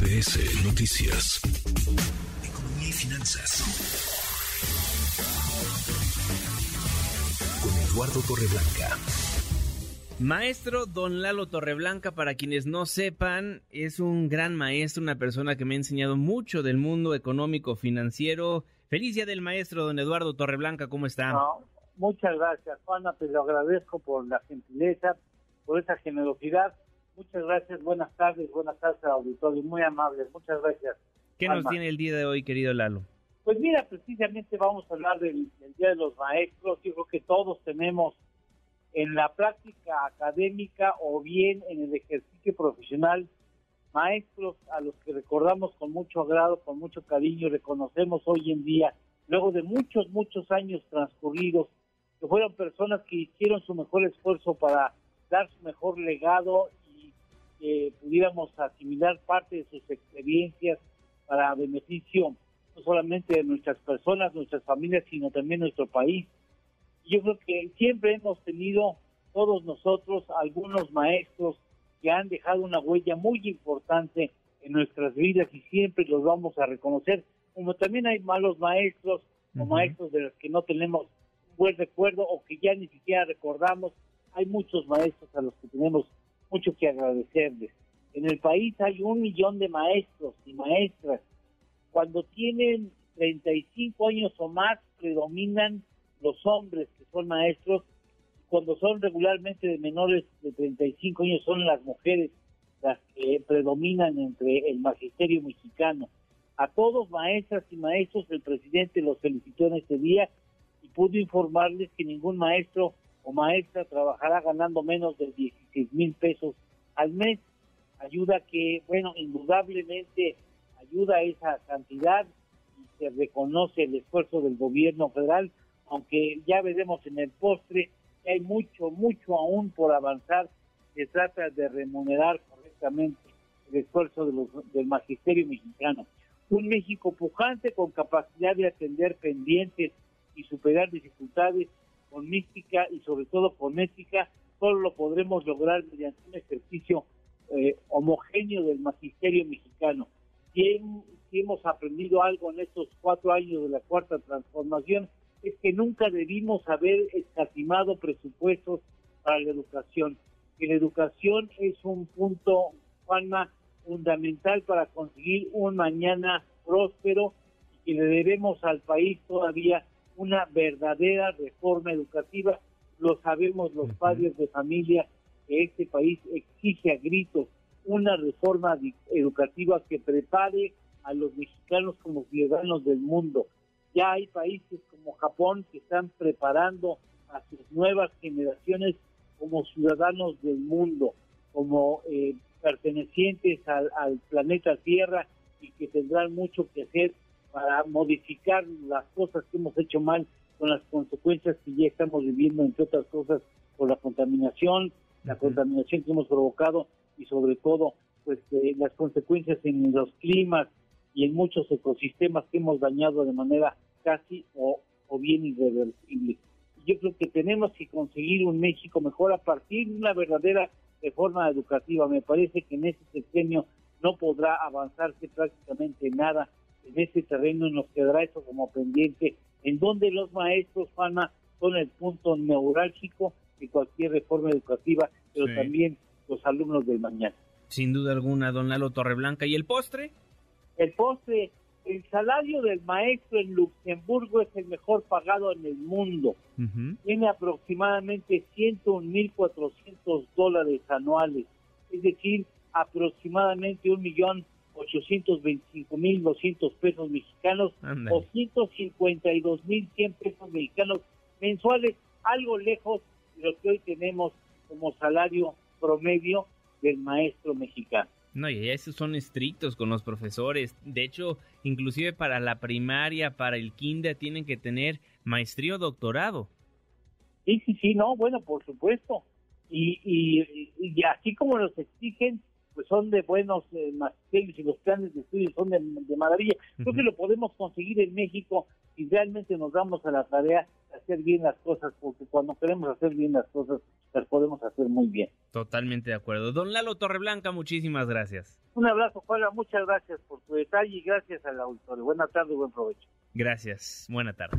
MBS Noticias. Economía y finanzas. Con Eduardo Torreblanca. Maestro Don Lalo Torreblanca, para quienes no sepan, es un gran maestro, una persona que me ha enseñado mucho del mundo económico, financiero. Feliz día del maestro, don Eduardo Torreblanca, ¿cómo está? muchas gracias, Juana, te lo agradezco por la gentileza, por esa generosidad. Muchas gracias, buenas tardes, buenas tardes auditorio, muy amables, muchas gracias. ¿Qué nos tiene el día de hoy, querido Lalo? Pues mira, precisamente vamos a hablar del, Día de los Maestros. Yo creo que todos tenemos en la práctica académica o bien en el ejercicio profesional maestros a los que recordamos con mucho agrado, con mucho cariño, reconocemos hoy en día, luego de muchos, muchos años transcurridos, que fueron personas que hicieron su mejor esfuerzo para dar su mejor legado que pudiéramos asimilar parte de sus experiencias para beneficio no solamente de nuestras personas, nuestras familias, sino también nuestro país. Yo creo que siempre hemos tenido todos nosotros algunos maestros que han dejado una huella muy importante en nuestras vidas y siempre los vamos a reconocer, como también hay malos maestros o maestros de los que no tenemos buen recuerdo o que ya ni siquiera recordamos. Hay muchos maestros a los que tenemos mucho que agradecerles. En el país hay un millón de maestros y maestras. Cuando tienen 35 años o más, predominan los hombres que son maestros. Cuando son regularmente de menores de 35 años, son las mujeres las que predominan entre el magisterio mexicano. A todos, maestras y maestros, el presidente los felicitó en este día pudo informarles que ningún maestro o maestra trabajará ganando menos de 16 mil pesos al mes. Ayuda que, bueno, indudablemente ayuda esa cantidad y se reconoce el esfuerzo del gobierno federal, aunque ya veremos en el postre que hay mucho, mucho aún por avanzar. Se trata de remunerar correctamente el esfuerzo del magisterio mexicano. Un México pujante con capacidad de atender pendientes y superar dificultades con mística y sobre todo con ética, solo lo podremos lograr mediante un ejercicio eh, homogéneo del magisterio mexicano. Si, hemos aprendido algo en estos cuatro años de la cuarta transformación, es que nunca debimos haber escatimado presupuestos para la educación. Que la educación es un punto, Juanma, fundamental para conseguir un mañana próspero y que le debemos al país todavía una verdadera reforma educativa. Lo sabemos los padres de familia que este país exige a gritos una reforma educativa que prepare a los mexicanos como ciudadanos del mundo. Ya hay países como Japón que están preparando a sus nuevas generaciones como ciudadanos del mundo, como eh, pertenecientes al, al planeta Tierra y que tendrán mucho que hacer para modificar las cosas que hemos hecho mal con las consecuencias que ya estamos viviendo, entre otras cosas, por la contaminación, la contaminación que hemos provocado y sobre todo pues eh, las consecuencias en los climas y en muchos ecosistemas que hemos dañado de manera casi o, o bien irreversible. Yo creo que tenemos que conseguir un México mejor a partir de una verdadera reforma educativa. Me parece que en este sexenio no podrá avanzarse prácticamente nada en ese terreno nos quedará eso como pendiente, en donde los maestros, Juana, son el punto neurálgico de cualquier reforma educativa, pero también los alumnos del mañana. Sin duda alguna, don Lalo Torreblanca. ¿Y el postre? El postre, el salario del maestro en Luxemburgo es el mejor pagado en el mundo. Tiene aproximadamente 101.400 dólares anuales, es decir, aproximadamente un millón 825 mil 200 pesos mexicanos o 152 mil 100 pesos mexicanos mensuales, algo lejos de lo que hoy tenemos como salario promedio del maestro mexicano. No, y esos son estrictos con los profesores. De hecho, inclusive para la primaria, para el kinder, tienen que tener maestría o doctorado. Sí, sí, sí, no, bueno, por supuesto. Y, y, y así como los exigen, pues son de buenos eh, y los planes de estudio son de, maravilla. Creo que lo podemos conseguir en México y realmente nos damos a la tarea de hacer bien las cosas, porque cuando queremos hacer bien las cosas, las podemos hacer muy bien. Totalmente de acuerdo. Don Lalo Torreblanca, muchísimas gracias. Un abrazo, Juan, muchas gracias por tu detalle y gracias al auditorio. Buena tarde y buen provecho. Gracias, buena tarde.